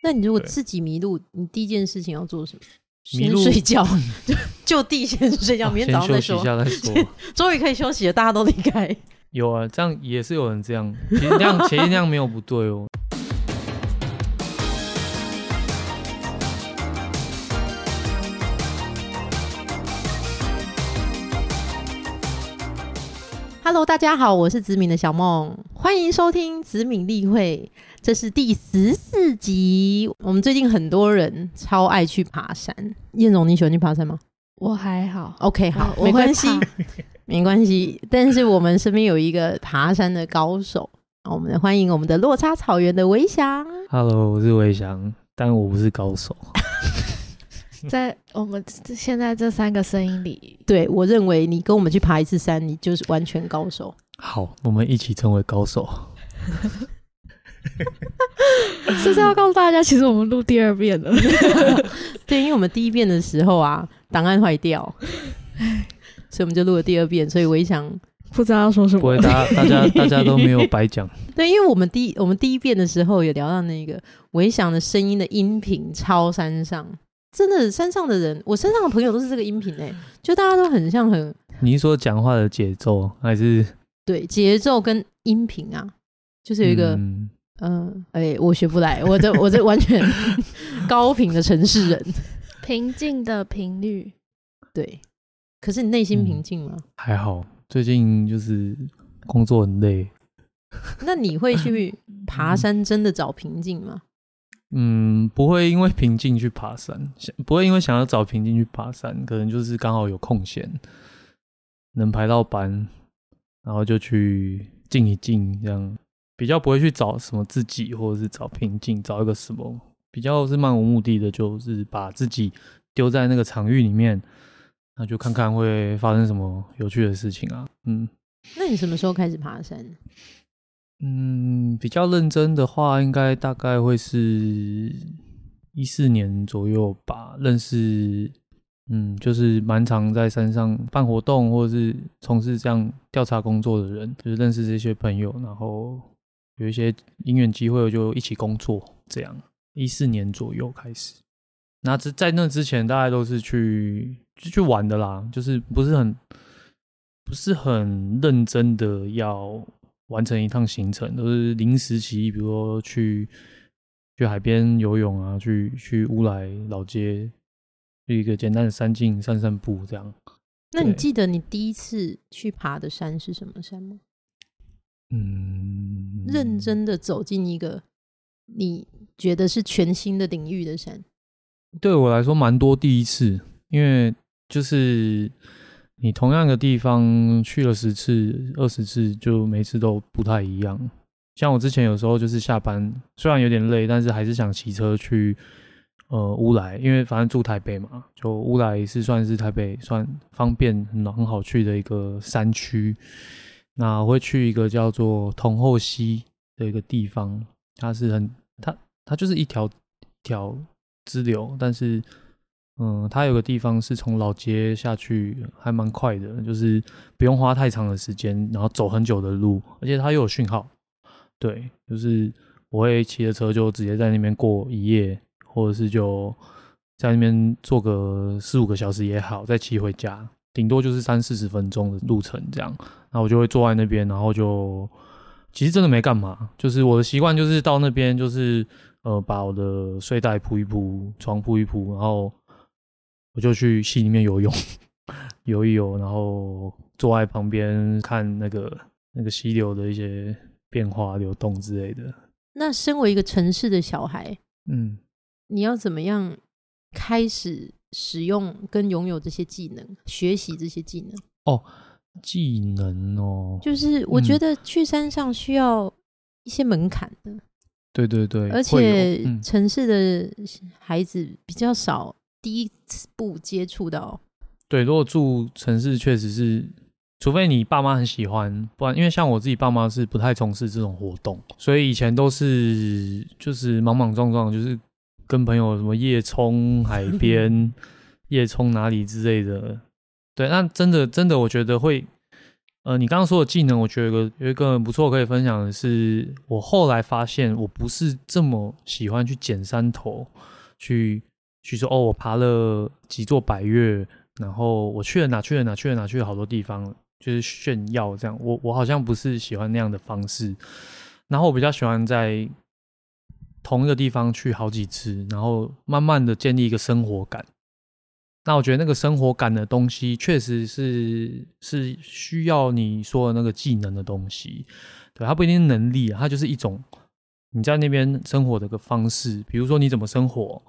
那你如果自己迷路，你第一件事情要做什么？先迷路睡觉，就就地先睡觉，啊明天早上再说先休息一。下再说。终于可以休息了，大家都离开。有啊，这样也是有人这样，其实那样其实那样没有不对哦。Hello，大家好，我是子敏的小梦，欢迎收听子敏例会，这是第十四集。我们最近很多人超爱去爬山，燕总，你喜欢去爬山吗我还好，？OK，好，没关系怕，没关系。但是我们身边有一个爬山的高手，我们欢迎我们的落差草原的维翔。Hello，我是伟翔，但我不是高手。在我们这现在这三个声音里，对我认为你跟我们去爬一次山，你就是完全高手。好，我们一起成为高手。是不是要告诉大家，其实我们录第二遍了。对，因为我们第一遍的时候啊，档案坏掉，所以我们就录了第二遍。所以我一想不知道要说什么不会，，大家大家大家都没有白讲。对，因为我们第一我们第一遍的时候有聊到那个维翔的声音的音频超山上，真的山上的人，我身上的朋友都是这个音频哎、就大家都很像很你是说讲话的节奏，还是对节奏跟音频啊，就是有一个嗯嗯，哎、我学不来，我这我这完全 高频的城市人，平静的频率。对。可是你内心嗯平静吗？还好？最近就是工作很累，那你会去 爬山真的找平静吗？嗯，不会因为平静去爬山，想不会因为想要找平静去爬山，可能就是刚好有空闲，能排到班，然后就去静一静，这样比较不会去找什么自己，或者是找平静，找一个什么，比较是漫无目的的，就是把自己丢在那个场域里面，那就看看会发生什么有趣的事情啊，嗯。那你什么时候开始爬山？嗯，比较认真的话，应该大概会是一四年左右吧。认识，嗯，就是蛮常在山上办活动或者是从事这样调查工作的人，就是认识这些朋友，然后有一些因缘机会就一起工作，这样。一四年左右开始，那之在那之前，大家都是去就去玩的啦，就是不是很不是很认真的要完成一趟行程，都是临时起意，比如说去去海边游泳啊，去去乌来老街，去一个简单的山径散散步这样。那你记得你第一次去爬的山是什么山吗？嗯，认真的走进一个你觉得是全新的领域的山，对我来说蛮多第一次，因为就是你同样的地方去了十次、二十次，就每次都不太一样。像我之前有时候就是下班，虽然有点累，但是还是想骑车去呃乌来，因为反正住台北嘛，就乌来是算是台北算方便很很好去的一个山区。那我会去一个叫做同后溪的一个地方，它是很它它就是一条条支流，但是嗯，它有个地方是从老街下去，还蛮快的，就是不用花太长的时间，然后走很久的路，而且它又有讯号。对，就是我会骑着车就直接在那边过一夜，或者是就在那边坐个四五个小时也好，再骑回家，顶多就是三四十分钟的路程这样。那我就会坐在那边，然后就其实真的没干嘛，就是我的习惯就是到那边就是呃把我的睡袋铺一铺，床铺一铺，然后我就去溪里面游泳，游一游，然后坐在旁边看那个那个溪流的一些变化、流动之类的。那身为一个城市的小孩，嗯，你要怎么样开始使用跟拥有这些技能，学习这些技能？技能哦，就是我觉嗯得去山上需要一些门槛的，对对对，而且嗯城市的孩子比较少第一步接触到。对，如果住城市，确实是，除非你爸妈很喜欢，不然因为像我自己爸妈是不太从事这种活动，所以以前都是就是莽莽撞撞，就是跟朋友什么夜冲海边、夜冲哪里之类的。对，那真的真的，我觉得会呃，你刚刚说的技能，我觉得有一个很不错可以分享的是，我后来发现我不是这么喜欢去捡山头，去去说哦，我爬了几座百岳，然后我去了哪去了哪去了哪去了好多地方，就是炫耀这样。我我好像不是喜欢那样的方式，然后我比较喜欢在同一个地方去好几次，然后慢慢的建立一个生活感。那我觉得那个生活感的东西，确实是是需要你说的那个技能的东西，对，它不一定能力，它就是一种你在那边生活的一个方式。比如说你怎么生活，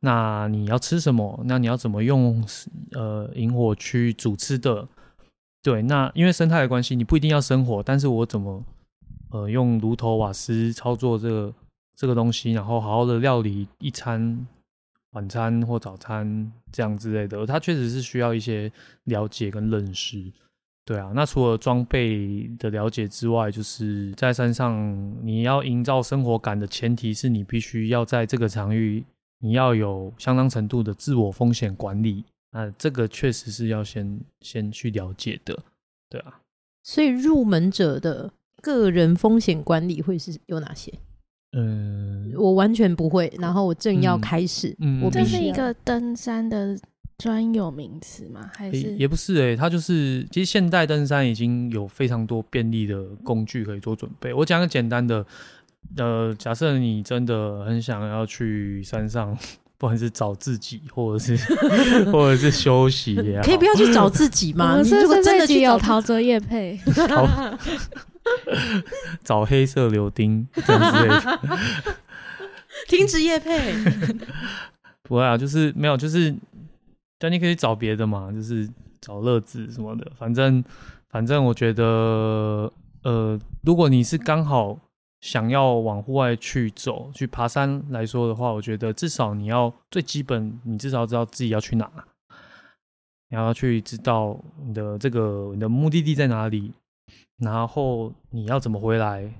那你要吃什么，那你要怎么用呃萤火去煮吃的，对，那因为生态的关系，你不一定要生火，但是我怎么呃用炉头瓦斯操作这个这个东西，然后好好的料理一餐。晚餐或早餐这样之类的，它确实是需要一些了解跟认识。对啊，那除了装备的了解之外，就是在山上你要营造生活感的前提是你必须要在这个场域，你要有相当程度的自我风险管理。那这个确实是要先先去了解的。对啊，所以入门者的个人风险管理会是有哪些？嗯，我完全不会。然后我正要开始，我这是一个登山的专有名词吗？还是也不是？哎，它就是其实现代登山已经有非常多便利的工具可以做准备。我讲个简单的，呃，假设你真的很想要去山上，不管是找自己，或者是 或者是休息，可以不要去找自己 吗？你如果真的去有陶喆叶配。找黑色柳丁这样之类的，停止夜配。不会啊，就是没有，就是但你可以找别的嘛，就是找乐子什么的。反正反正，我觉得呃，如果你是刚好想要往户外去走、去爬山来说的话，我觉得至少你要最基本，你至少知道自己要去哪，你要去知道你的这个你的目的地在哪里。然后你要怎么回来？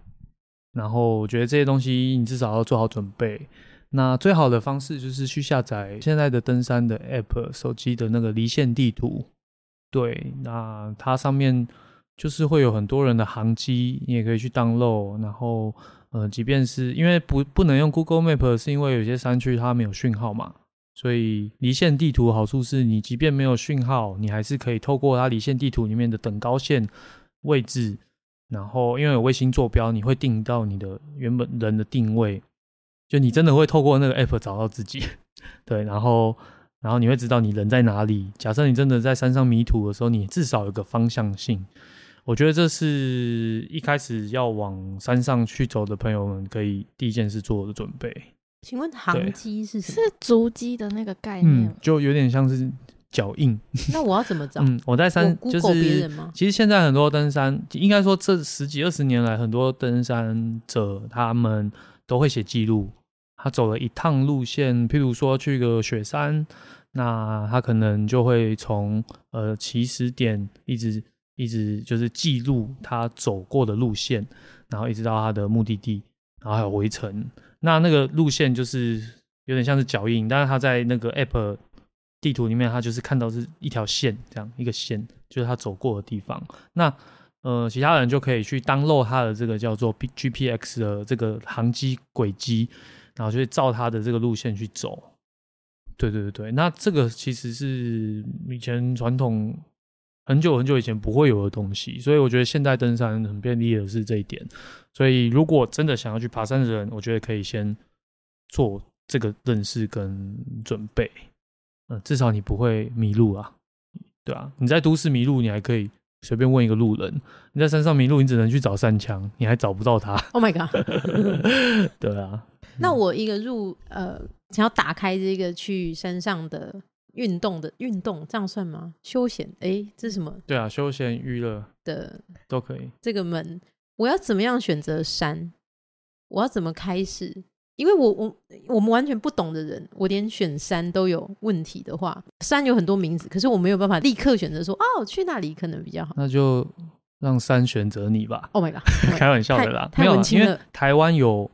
然后我觉得这些东西你至少要做好准备。那最好的方式就是去下载现在的登山的 App，手机的那个离线地图。对，那它上面就是会有很多人的航机，你也可以去 download。然后，呃，即便是因为不不能用 Google Map，是因为有些山区它没有讯号嘛。所以离线地图好处是你即便没有讯号，你还是可以透过它离线地图里面的等高线。位置，然后因为有卫星坐标，你会定到你的原本人的定位，就你真的会透过那个 app 找到自己，对，然后然后你会知道你人在哪里。假设你真的在山上迷途的时候，你至少有个方向性。我觉得这是一开始要往山上去走的朋友们可以第一件事做的准备。请问航机是是足迹的那个概念，就有点像是。脚印，那我要怎么找？嗯，我在山就是，其实现在很多登山，应该说这十几二十年来，很多登山者他们都会写记录。他走了一趟路线，譬如说去个雪山，那他可能就会从呃起始点一直一直就是记录他走过的路线，然后一直到他的目的地，然后还有回程。那那个路线就是有点像是脚印，但是他在那个 app。地图里面，他就是看到是一条线，这样一个线，就是他走过的地方。那呃，其他人就可以去当漏他的这个叫做 G P X 的这个航机轨迹，然后就照他的这个路线去走。对对对对，那这个其实是以前传统很久很久以前不会有的东西，所以我觉得现代登山很便利的是这一点。所以如果真的想要去爬山的人，我觉得可以先做这个认识跟准备。嗯，至少你不会迷路啊，对啊，你在都市迷路，你还可以随便问一个路人；你在山上迷路，你只能去找山枪，你还找不到他。Oh my god！对啊，那我一个入呃，想要打开这个去山上的运动的运动，这样算吗？休闲？哎，这是什么？对啊，休闲娱乐的都可以。这个门，我要怎么样选择山？我要怎么开始？因为我我我们完全不懂的人，我连选山都有问题的话，山有很多名字，可是我没有办法立刻选择说哦去那里可能比较好。那就让山选择你吧。Oh my god！开玩笑的啦，没有，因为台湾有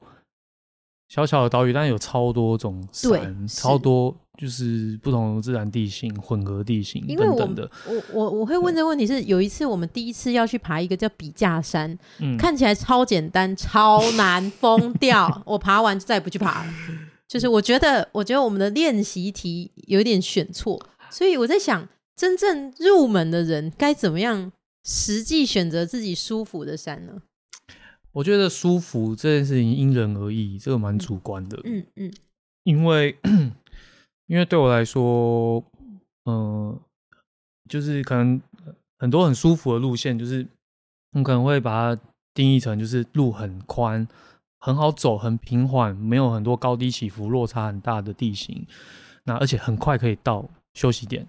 小小的岛屿，但有超多种山，超多就是不同的自然地形、混合地形我等等的。我我我会问这个问题是，有一次我们第一次要去爬一个叫笔架山，嗯，看起来超简单、超难，疯掉。我爬完就再也不去爬了。就是我觉得，我觉得我们的练习题有点选错，所以我在想，真正入门的人该怎么样实际选择自己舒服的山呢？我觉得舒服这件事情因人而异，这个蛮主观的。嗯嗯因为因为对我来说，嗯、就是可能很多很舒服的路线，就是我可能会把它定义成就是路很宽、很好走、很平缓，没有很多高低起伏、落差很大的地形，那而且很快可以到休息点。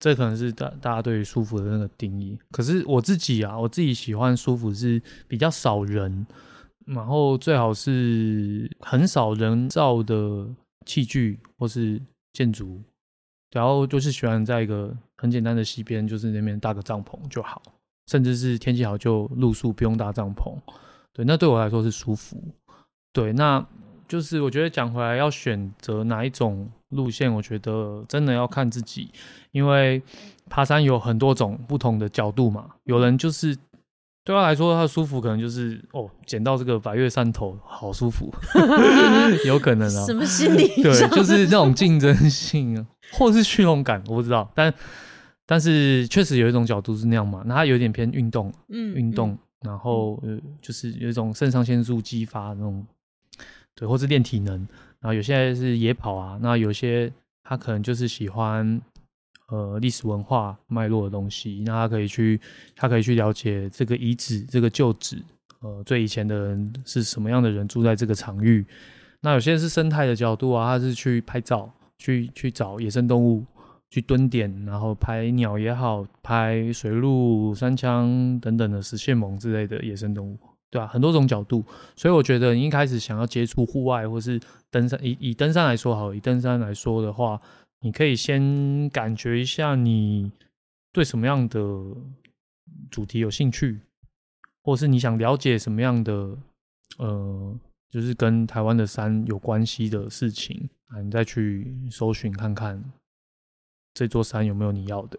这可能是大大家对于舒服的那个定义。可是我自己啊，我自己喜欢舒服是比较少人，然后最好是很少人造的器具或是建筑，然后就是喜欢在一个很简单的溪边，就是那边搭个帐篷就好，甚至是天气好就露宿，不用搭帐篷。对，那对我来说是舒服。对，那就是我觉得讲回来要选择哪一种路线，我觉得真的要看自己，因为爬山有很多种不同的角度嘛，有人就是。对他来说，他的舒服可能就是哦，捡到这个白月山头，好舒服，有可能啊什。么心理对，就是那种竞争性啊，或是虚荣感，我不知道。但但是确实有一种角度是那样嘛，那他有点偏运动，嗯运动，然后呃，就是有一种肾上腺素激发那种，对，或是练体能。然后有些是野跑啊，那有些他可能就是喜欢呃历史文化脉络的东西，那他可以去他可以去了解这个遗址、这个旧址，呃，最以前的人是什么样的人住在这个场域。那有些是生态的角度啊，他是去拍照，去去找野生动物，去蹲点，然后拍鸟也好，拍水鹿、山羌等等的石蟹獴之类的野生动物，对啊，很多种角度。所以我觉得你一开始想要接触户外或是登山，以以登山来说好，以登山来说的话，你可以先感觉一下你对什么样的主题有兴趣，或是你想了解什么样的呃，就是跟台湾的山有关系的事情啊，你再去搜寻看看这座山有没有你要的。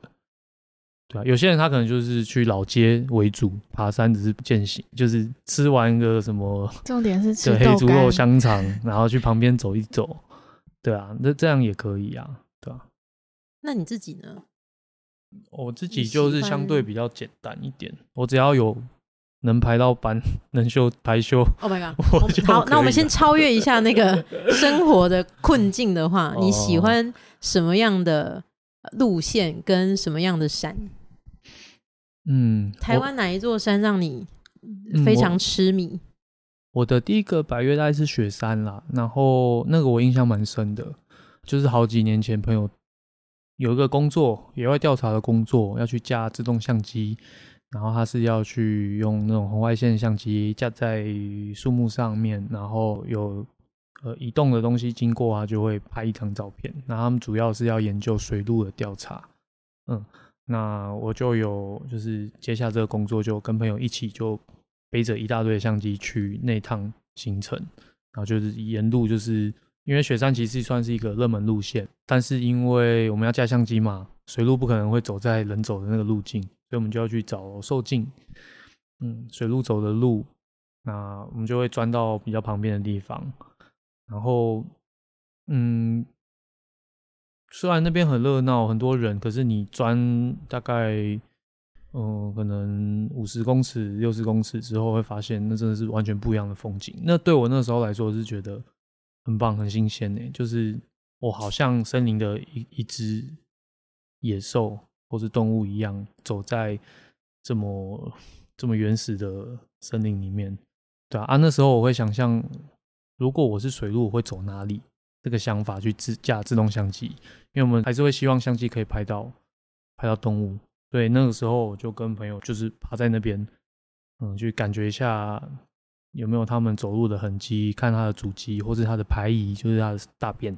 对啊，有些人他可能就是去老街为主，爬山只是践行，就是吃完个什么 重点是吃黑猪肉。香肠，然后去旁边走一走，对啊，那这样也可以啊，对啊。那你自己呢？我自己就是相对比较简单一点，我只要有能排到班，能休排休，Oh my god！我就好，那我们先超越一下那个 生活的困境的话，你喜哦欢什么样的路线跟什么样的山？嗯，台湾哪一座山让你非常痴迷？我的第一个百越大概是雪山啦，然后那个我印象蛮深的，就是好几年前朋友有一个工作，野外调查的工作，要去架自动相机，然后他是要去用那种红外线相机架在树木上面，然后有呃移动的东西经过啊，就会拍一张照片。那他们主要是要研究水路的调查，嗯，那我就有就是接下这个工作，就跟朋友一起就背着一大堆相机去那趟行程，然后就是沿路就是因为雪山其实算是一个热门路线，但是因为我们要架相机嘛，水路不可能会走在人走的那个路径，所以我们就要去找受径，嗯，水路走的路，那我们就会钻到比较旁边的地方，然后嗯。虽然那边很热闹，很多人，可是你钻大概，嗯、可能五十公尺、六十公尺之后，会发现那真的是完全不一样的风景。那对我那时候来说是觉得很棒、很新鲜呢，就是我好像森林的一一只野兽或是动物一样，走在这么这么原始的森林里面。对啊，啊那时候我会想象，如果我是水路，我会走哪里？这个想法去自架自动相机，因为我们还是会希望相机可以拍到拍到动物。对，那个时候我就跟朋友就是趴在那边，嗯，去感觉一下有没有他们走路的痕迹，看他的足迹或是他的排遗，就是他的大便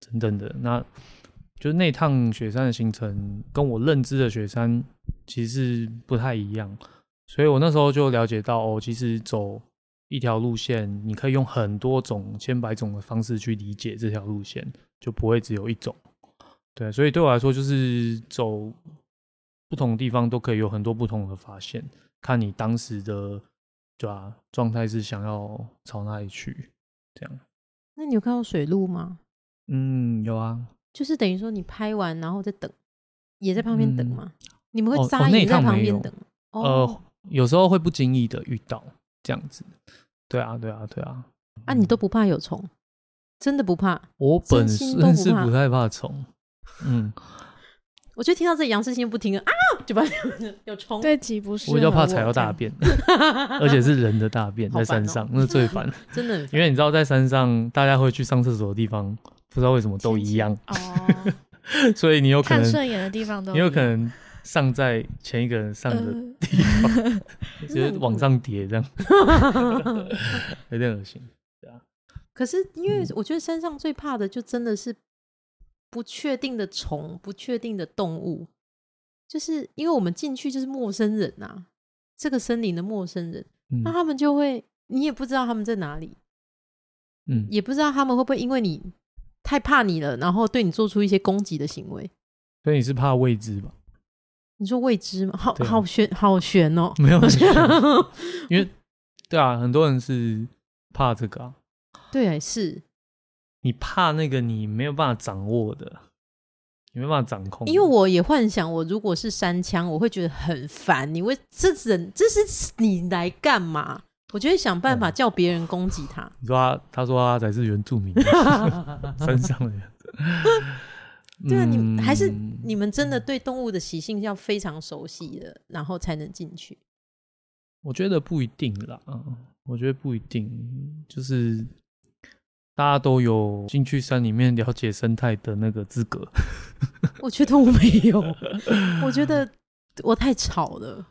等等的。那就是那趟雪山的行程跟我认知的雪山其实不太一样，所以我那时候就了解到哦，其实走一条路线，你可以用很多种、千百种的方式去理解这条路线，就不会只有一种。对，所以对我来说，就是走不同地方都可以有很多不同的发现，看你当时的对啊、状态是想要朝哪里去，这样。那你有看到水路吗？嗯，有啊，就是等于说你拍完然后再等，也在旁边等嗯吗？你们会扎营在旁边等？哦呃，有时候会不经意的遇到这样子。对啊，对啊，对啊。啊，你都不怕有虫？真的不怕？我本身是不太怕虫，嗯，我就听到这杨世新不听了啊，就把有虫。这集不是我就怕踩到大便，而且是人的大便在山上，那最烦。真的因为你知道，在山上大家会去上厕所的地方，不知道为什么都一样，哦，所以你有可能，看顺眼的地方都你有可能上在前一个人上的呃地方，就是往上叠这样，有点恶心。对啊可是因为嗯我觉得山上最怕的就真的是不确定的虫、不确定的动物，就是因为我们进去就是陌生人呐、这个森林的陌生人，嗯那他们就会你也不知道他们在哪里，嗯，也不知道他们会不会因为你太怕你了，然后对你做出一些攻击的行为。所以你是怕未知吧？你说未知吗？好好悬，好悬哦、没有，因为对啊，很多人是怕这个啊，对，是你怕那个你没有办法掌握的，你没有办法掌控。因为我也幻想，我如果是山枪，我会觉得很烦。你为这人，这是你来干嘛？我就会想办法嗯叫别人攻击他。你说他，他说他才是原住民，山上的人。对啊，你还是嗯你们真的对动物的习性要非常熟悉的，然后才能进去。我觉得不一定啦，我觉得不一定，就是大家都有进去山里面了解生态的那个资格。我觉得我没有，我觉得我太吵了。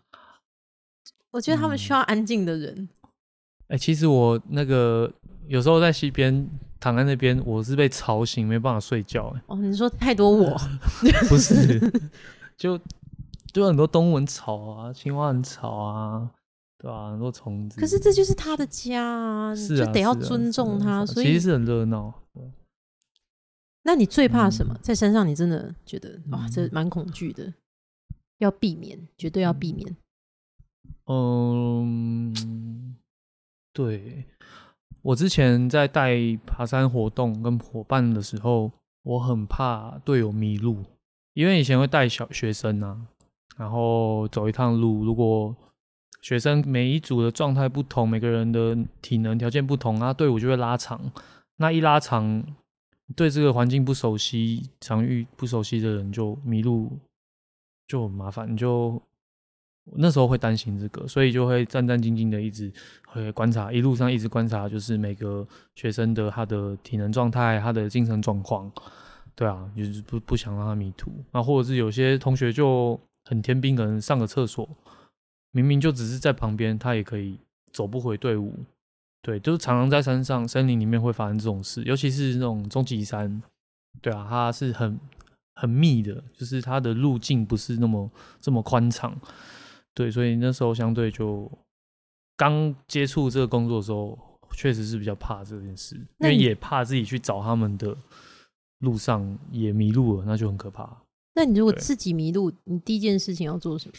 我觉得他们需要安静的人。哎、其实我那个有时候在溪边躺在那边，我是被吵醒，没办法睡觉、欸。哦，你说太多我，不是，就就很多动物很吵啊，青蛙很吵啊，对吧、很多虫子。可是这就是他的家啊，你是啊，就得要尊重他。所以其实是很热闹。那你最怕什么？嗯在山上，你真的觉得哇，嗯这蛮恐惧的，要避免，绝对要避免。嗯，对，我之前在带爬山活动跟伙伴的时候，我很怕队友迷路，因为以前会带小学生啊，然后走一趟路，如果学生每一组的状态不同，每个人的体能条件不同，那队伍就会拉长。那一拉长，对这个环境不熟悉、场域不熟悉的人就迷路，就很麻烦，你就那时候会担心这个，所以就会战战兢兢的一直会观察，一路上一直观察，就是每个学生的他的体能状态、他的精神状况，对啊，就是不不想让他迷途。那或者是有些同学就很天兵，可能上个厕所，明明就只是在旁边，他也可以走不回队伍。对，就是常常在山上、森林里面会发生这种事，尤其是那种终极山，对啊，它是很很密的，就是它的路径不是那么这么宽敞。对，所以那时候相对就刚接触这个工作的时候，确实是比较怕这件事，因为也怕自己去找他们的路上也迷路了，那就很可怕。那你如果自己迷路，你第一件事情要做什么？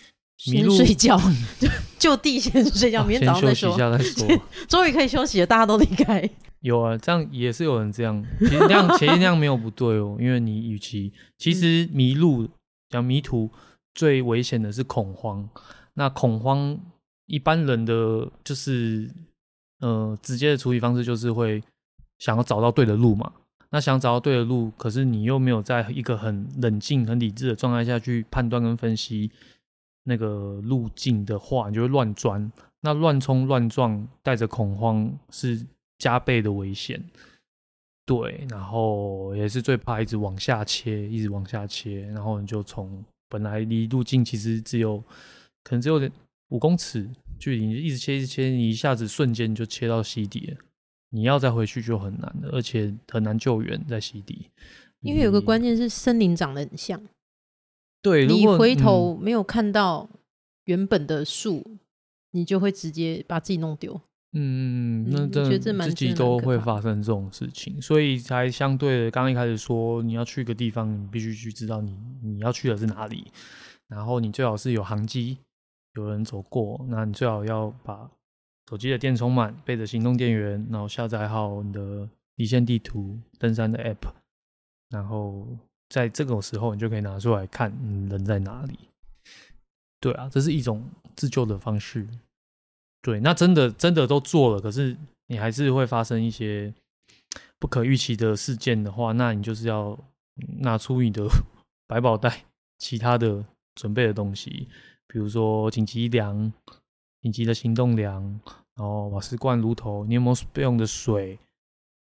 迷路先睡觉，就就地先睡觉，哦明天早上再说先休息一。下再说。终于可以休息了，大家都离开。有啊，这样也是有人这样，其实那样其实那样没有不对哦，因为你与其其实迷路讲迷途最危险的是恐慌，那恐慌一般人的就是呃直接的处理方式就是会想要找到对的路嘛，那想找到对的路，可是你又没有在一个很冷静、很理智的状态下去判断跟分析那个路径的话，你就会乱钻。那乱冲乱撞，带着恐慌是加倍的危险。对，然后也是最怕一直往下切，一直往下切，然后你就从本来离路径其实只有可能只有五公尺距离，你一直切一直切，你一下子瞬间就切到溪底了。你要再回去就很难了，而且很难救援在溪底。因为有个关键是森林长得很像，对，你回嗯头没有看到原本的树，你就会直接把自己弄丢。嗯，那嗯我觉得真的这自己都会发生这种事情，所以才相对的，刚刚一开始说你要去一个地方，你必须去知道你你要去的是哪里，然后你最好是有航机，有人走过，那你最好要把手机的电充满，背着行动电源，然后下载好你的离线地图、登山的 app，然后在这种时候你就可以拿出来看你人在哪里。对啊，这是一种自救的方式。对，那真的真的都做了，可是你还是会发生一些不可预期的事件的话，那你就是要拿出你的 百宝袋，其他的准备的东西，比如说紧急粮、紧急的行动粮，然后瓦斯罐、炉头，你有没有备用的水？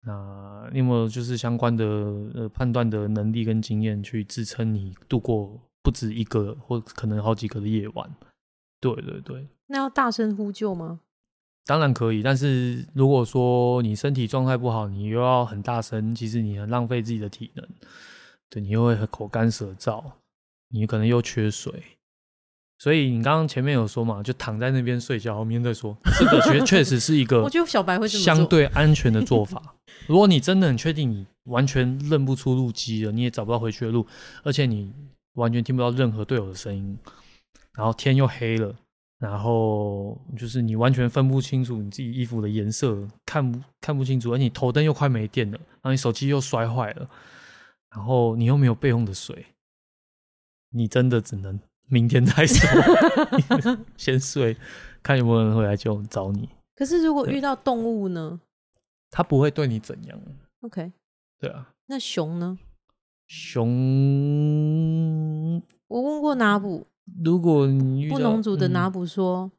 那你有没有就是相关的呃判断的能力跟经验去支撑你度过不止一个或可能好几个的夜晚？对对对。那要大声呼救吗？当然可以，但是如果说你身体状态不好，你又要很大声，其实你很浪费自己的体能，对，你又会很口干舌燥，你可能又缺水，所以你刚刚前面有说嘛，就躺在那边睡觉，后面再说，这个确 确实是一个我觉得小白会相对安全的做法。如果你真的很确定你完全认不出路基了，你也找不到回去的路，而且你完全听不到任何队友的声音，然后天又黑了。然后就是你完全分不清楚你自己衣服的颜色，看不看不清楚，而你头灯又快没电了，然后你手机又摔坏了，然后你又没有备用的水，你真的只能明天再说，先睡，看有没有人会来救找你。可是如果遇到动物呢他不会对你怎样，？OK，对啊。那熊呢？熊，我问过拿布如果布农族的拿嗯捕说，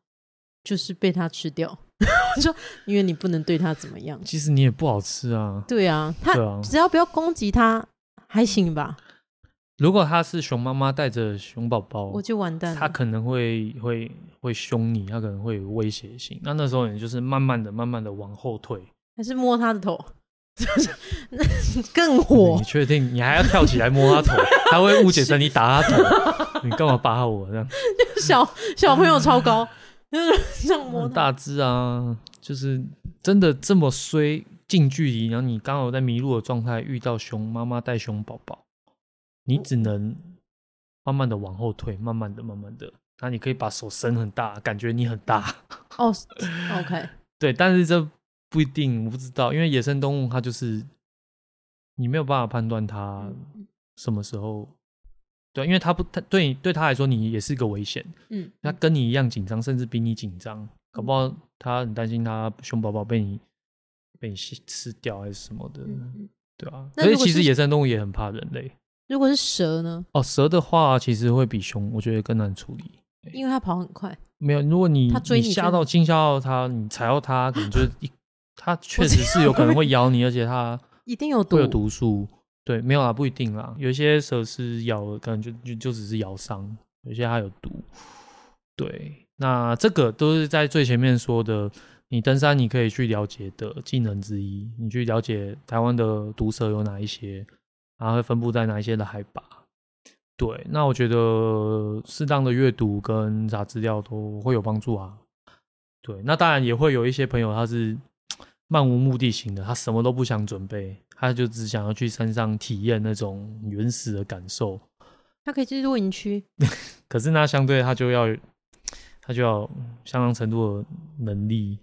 就是被它吃掉。我说，因为你不能对它怎么样。其实你也不好吃啊，对啊，它啊。只要不要攻击它，还行吧？如果它是熊妈妈带着熊宝宝，我就完蛋了。它可能会会会凶你，它可能会有威胁性。那那时候你就是慢慢的、慢慢的往后退。还是摸他的头，那 更火你。确定？你还要跳起来摸他头？他会误解成你打他头。你干嘛扒我这样？小小朋友超高，就是这样摸大只啊，就是真的这么衰，近距离，然后你刚好在迷路的状态遇到熊妈妈带熊宝宝，你只能慢慢的往后退，慢慢的、慢慢的。那你可以把手伸很大，感觉你很大。哦，OK，对，但是这不一定，我不知道，因为野生动物它就是你没有办法判断它嗯什么时候。对，因为它不，它对你对它来说，你也是个危险。嗯，它跟你一样紧张，甚至比你紧张，搞不好它很担心它熊宝宝被你被你吃吃掉还是什么的，对啊。所以其实野生动物也很怕人类。如果是蛇呢？哦，蛇的话其实会比熊，我觉得更难处理。因为它跑很快，没有，如果你你吓到惊吓到它，你踩到它，可能就是一，它确实是有可能会咬你，而且它 一定有毒。会有毒素。对，没有啦，不一定啦。有一些蛇是咬了，可能就就就只是咬伤，有些它有毒。对，那这个都是在最前面说的，你登山你可以去了解的技能之一，你去了解台湾的毒蛇有哪一些，然后会分布在哪一些的海拔。对，那我觉得适当的阅读跟查资料都会有帮助啊。对，那当然也会有一些朋友他是漫无目的型的，他什么都不想准备，他就只想要去山上体验那种原始的感受。他可以去露营区，可是那相对他就要他就要相当程度的能力。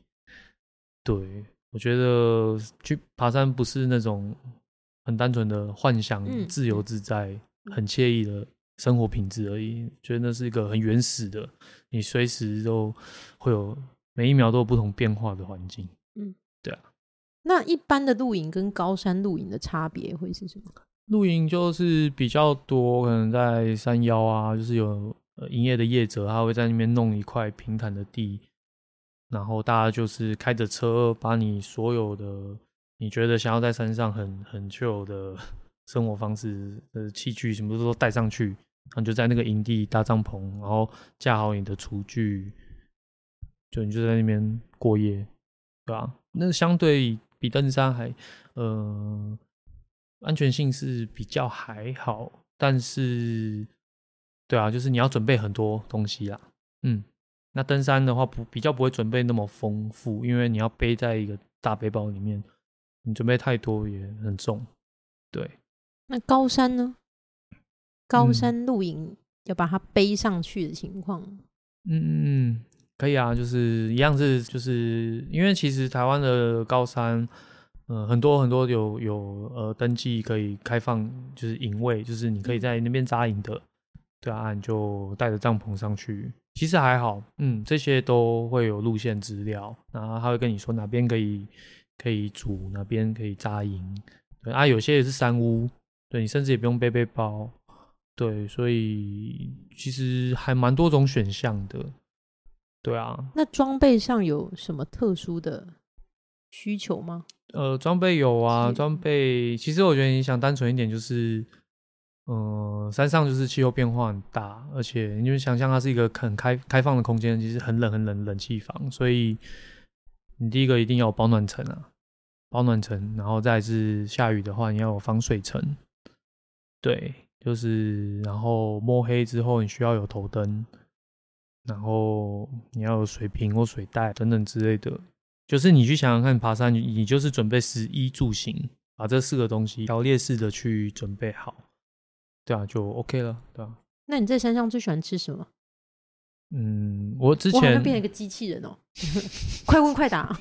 对我觉得去爬山不是那种很单纯的幻想嗯自由自在、很惬意的生活品质而已，觉得那是一个很原始的，你随时都会有每一秒都有不同变化的环境。那一般的露营跟高山露营的差别会是什么？露营就是比较多，可能在山腰啊，就是有营业的业者，他会在那边弄一块平坦的地，然后大家就是开着车，把你所有的你觉得想要在山上很很 chill 的生活方式的器具，什么都带上去，然后就在那个营地搭帐篷，然后架好你的厨具，就你就在那边过夜，对吧、那相对比登山还呃安全性是比较还好，但是对啊，就是你要准备很多东西啦。嗯，那登山的话不比较不会准备那么丰富，因为你要背在一个大背包里面，你准备太多也很重。对，那高山呢？高嗯山露营要把它背上去的情况，嗯嗯嗯，可以啊，就是一样是就是因为其实台湾的高山，呃，很多很多有有呃登记可以开放，就是营位，就是你可以在那边扎营的，对啊，你就带着帐篷上去，其实还好，嗯，这些都会有路线资料，然后他会跟你说哪边可以可以煮，哪边可以扎营，对啊，有些也是山屋，对你甚至也不用背背包。对，所以其实还蛮多种选项的。对啊，那装备上有什么特殊的需求吗？呃，装备有啊，是装备其实我觉得你想单纯一点，就是，呃，山上就是气候变化很大，而且你就想象它是一个很开开放的空间，其实很冷很冷冷气房，所以你第一个一定要有保暖层啊，保暖层，然后再是下雨的话，你要有防水层，对，就是然后摸黑之后，你需要有头灯，然后你要有水瓶或水袋等等之类的。就是你去想想看，爬山你你就是准备食衣住行，把这四个东西条列式的去准备好，对啊，就 OK 了，对啊。那你在山上最喜欢吃什么？嗯，我之前变成一个机器人哦！快问快答。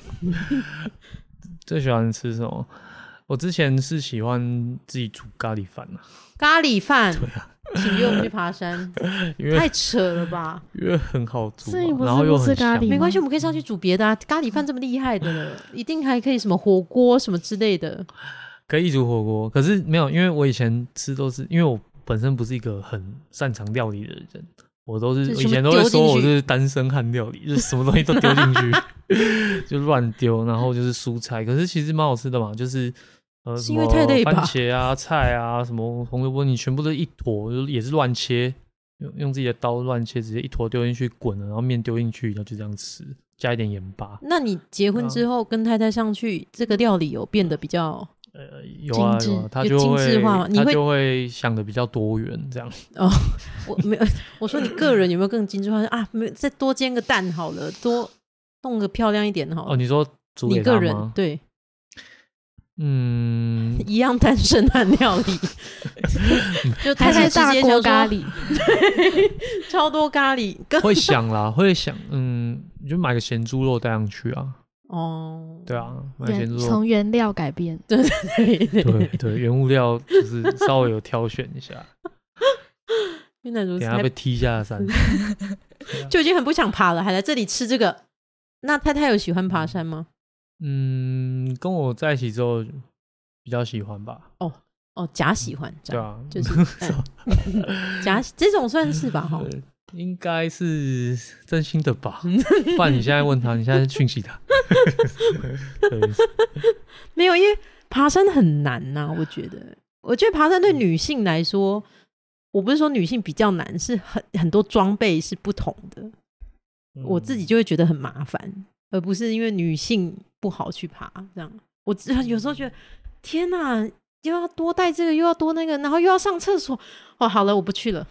最喜欢吃什么？我之前是喜欢自己煮咖喱饭啊，咖喱饭，对啊，请约我们去爬山，因 为太扯了吧？因为很好煮、所以你不啊，然后又很香咖喱吗没关系，我们可以上去煮别的啊。咖喱饭这么厉害的了，一定还可以什么火锅什么之类的。可以煮火锅，可是没有，因为我以前吃都是因为我本身不是一个很擅长料理的人，我都是就是以前都会丢进说我去是单身汉料理，就是什么东西都丢进去，就乱丢，然后就是蔬菜，可是其实蛮好吃的嘛，就是呃是因为什么太累吧番茄啊、菜啊、什么红萝卜，你全部都一坨，也是乱切，用用自己的刀乱切，直接一坨丢进去滚了，然后面丢进去，然后就这样吃，加一点盐巴。那你结婚之后跟太太上去，这个料理有变得比较呃，有致有啊，他有就精致会化吗你会他就会想的比较多元这样。哦 我没有，我说你个人有没有更精致化啊？没，再多煎个蛋好了，多弄个漂亮一点好了。哦，你说煮你给他吗？个人对嗯，一样单身汉料理，就太太大直接就说锅咖，喱，超多咖喱，跟会想啦，会想，嗯，你就买个咸猪肉带上去啊。哦，对啊，买咸原猪肉。从原料改变。对对对对，原物料就是稍微有挑选一下，原来如此，等下被踢下山。就已经很不想爬了，还来这里吃这个。那太太有喜欢爬山吗？嗯，跟我在一起之后比较喜欢吧。哦哦，假喜欢，对啊，就是嗯 假这种算是吧，哈。呃应该是真心的吧？不然你现在问他，你现在讯息他。对 没有，因为爬山很难呐、我觉得，我觉得爬山对女性来说，我不是说女性比较难，是很很多装备是不同的，我自己就会觉得很麻烦，而不是因为女性不好去爬这样。我只 有时候觉得，天哪，又要多带这个，又要多那个，然后又要上厕所，哦，好了，我不去了，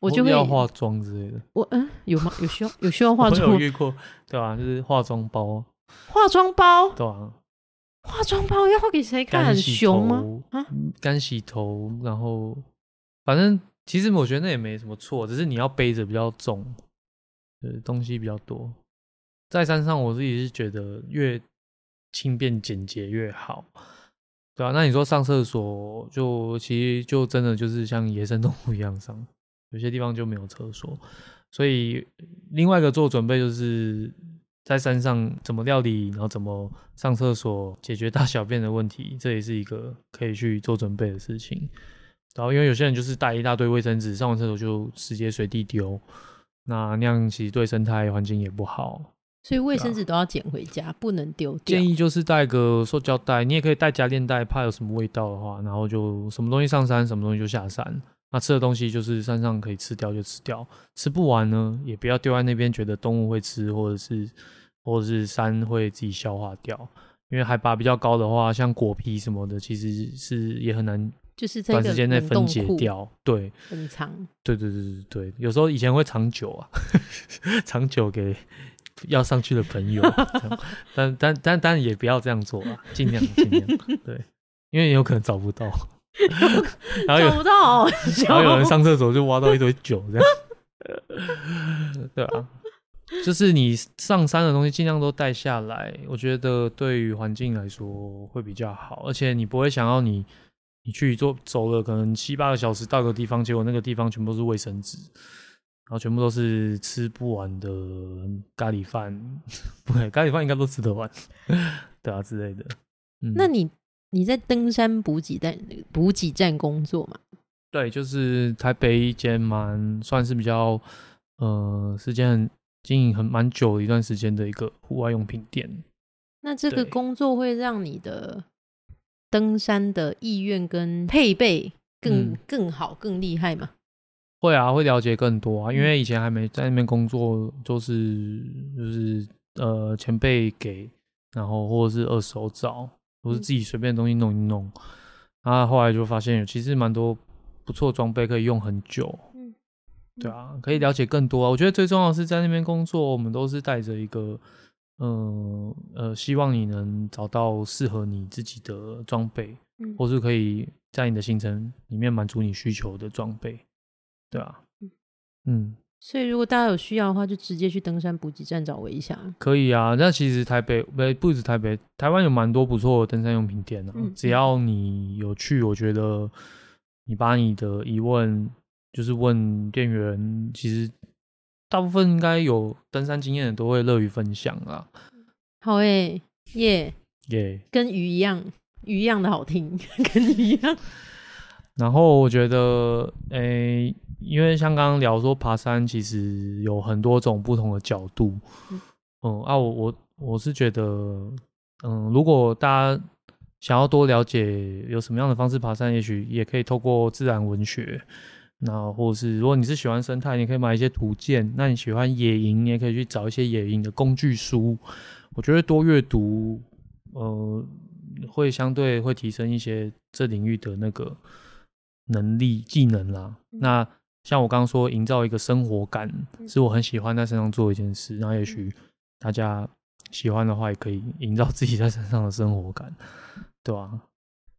我就会要化妆之类的。我嗯，有吗？有需要有需要 化我有妆遇过，对啊，就是化妆包，化妆包，对啊，化妆包要画给谁看？熊吗？头啊，嗯干洗头，然后反正其实我觉得那也没什么错，只是你要背着比较重，对，东西比较多。在山上，我自己是觉得越轻便简洁越好，对啊，那你说上厕所，就其实就真的就是像野生动物一样上，有些地方就没有厕所，所以另外一个做准备就是在山上怎么料理，然后怎么上厕所，解决大小便的问题，这也是一个可以去做准备的事情。然后因为有些人就是带一大堆卫生纸，上完厕所就直接随地丢，那那样其实对生态环境也不好。所以卫生纸都要捡回家，不能丢掉。建议就是带个塑胶袋，你也可以带夹链袋，怕有什么味道的话，然后就什么东西上山，什么东西就下山。那吃的东西就是山上可以吃掉就吃掉，吃不完呢也不要丢在那边，觉得动物会吃，或者是或者是山会自己消化掉。因为海拔比较高的话，像果皮什么的，其实是也很难就是在短时间内分解掉。对，很长。对对对对对，有时候以前会藏酒啊，藏酒给要上去的朋友，但但但但也不要这样做啊，尽量尽量 对，因为有可能找不到，然后有找不到，然后有人上厕所就挖到一堆酒，这样，对啊，就是你上山的东西尽量都带下来，我觉得对于环境来说会比较好，而且你不会想要你你去做走了可能七八个小时到个地方，结果那个地方全部都是卫生纸，然后全部都是吃不完的咖喱饭，不对，咖喱饭应该都吃得完，对啊之类的。嗯，那你你在登山补给站补给站工作嘛？对，就是台北一间蛮算是比较呃时间很经营很蛮久的一段时间的一个户外用品店。那这个工作会让你的登山的意愿跟配备更、嗯更好、更厉害嘛？会啊，会了解更多啊，因为以前还没在那边工作，就是就是呃前辈给，然后或者是二手找，或是自己随便的东西弄一弄，然后后来就发现有其实蛮多不错的装备可以用很久，嗯。对啊，可以了解更多啊。我觉得最重要的是在那边工作，我们都是带着一个，嗯呃希望你能找到适合你自己的装备，嗯。或是可以在你的行程里面满足你需求的装备，对啊，嗯，所以如果大家有需要的话，就直接去登山补给站找我一下。可以啊。那其实台北不不止台北，台湾有蛮多不错的登山用品店啊。嗯只要你有去，我觉得你把你的疑问就是问店员，其实大部分应该有登山经验的都会乐于分享啊。好诶、耶、耶、跟鱼一样，鱼一样的好听，跟鱼一样。然后我觉得，诶、因为像刚刚聊说爬山，其实有很多种不同的角度。嗯嗯啊，我我我是觉得，嗯，如果大家想要多了解有什么样的方式爬山，也许也可以透过自然文学。那或者是如果你是喜欢生态，你可以买一些图鉴；那你喜欢野营，你也可以去找一些野营的工具书。我觉得多阅读，呃，会相对会提升一些这领域的那个能力技能啦。嗯那像我刚刚说，营造一个生活感，嗯是我很喜欢在身上做的一件事。然后也许大家喜欢的话，也可以营造自己在身上的生活感，对吧、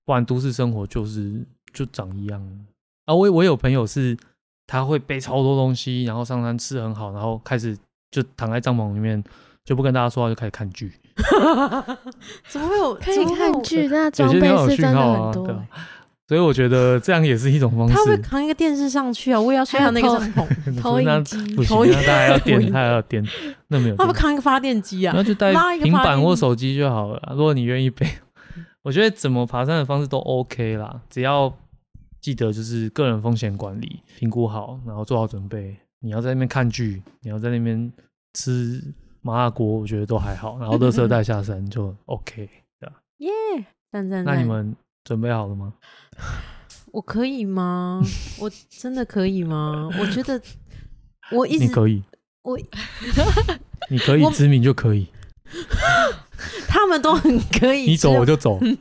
不然都市生活就是就长一样啊。我我有朋友是他会背超多东西，然后上山吃很好，然后开始就躺在帐篷里面。就不跟大家说话，就开始看剧。怎么会有？可以看剧，那有装备是真的讯号啊，很多。所以我觉得这样也是一种方式。他会扛一个电视上去啊，我也要睡他那个帐篷。投影机那他还要 电，他还要电，那没有他会。扛一个发电机啊那，就带平板或手机就好了啦。如果你愿意背，我觉得怎么爬山的方式都 OK 啦，只要记得就是个人风险管理，评估好，然后做好准备。你要在那边看剧，你要在那边吃麻辣锅，我觉得都还好。然后垃圾带下山就 OK。耶！赞赞赞！那你们准备好了吗？我可以吗？我真的可以吗？我觉得我一直你可以，我 你可以我知名就可以，他们都很可以，你走我就就走，你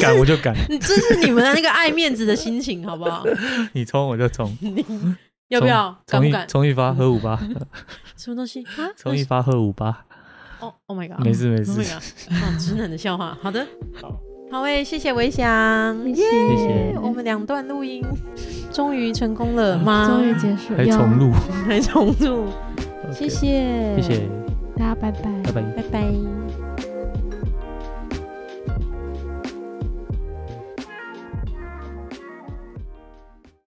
赶我就赶，这是你们的那个爱面子的心情，好不好？你冲我就冲。你要不要？敢冲一？冲一发喝五八，什么东西啊？冲一发喝五八，哦，Oh my god！没事没 Oh my 事，god！好直男的笑话。好的，好，好诶，谢谢维翔，谢耶！谢谢我们两段录音终于成功了吗？终于结束，有还重，录，还重录，谢谢，谢谢，大家拜拜。拜拜。拜拜。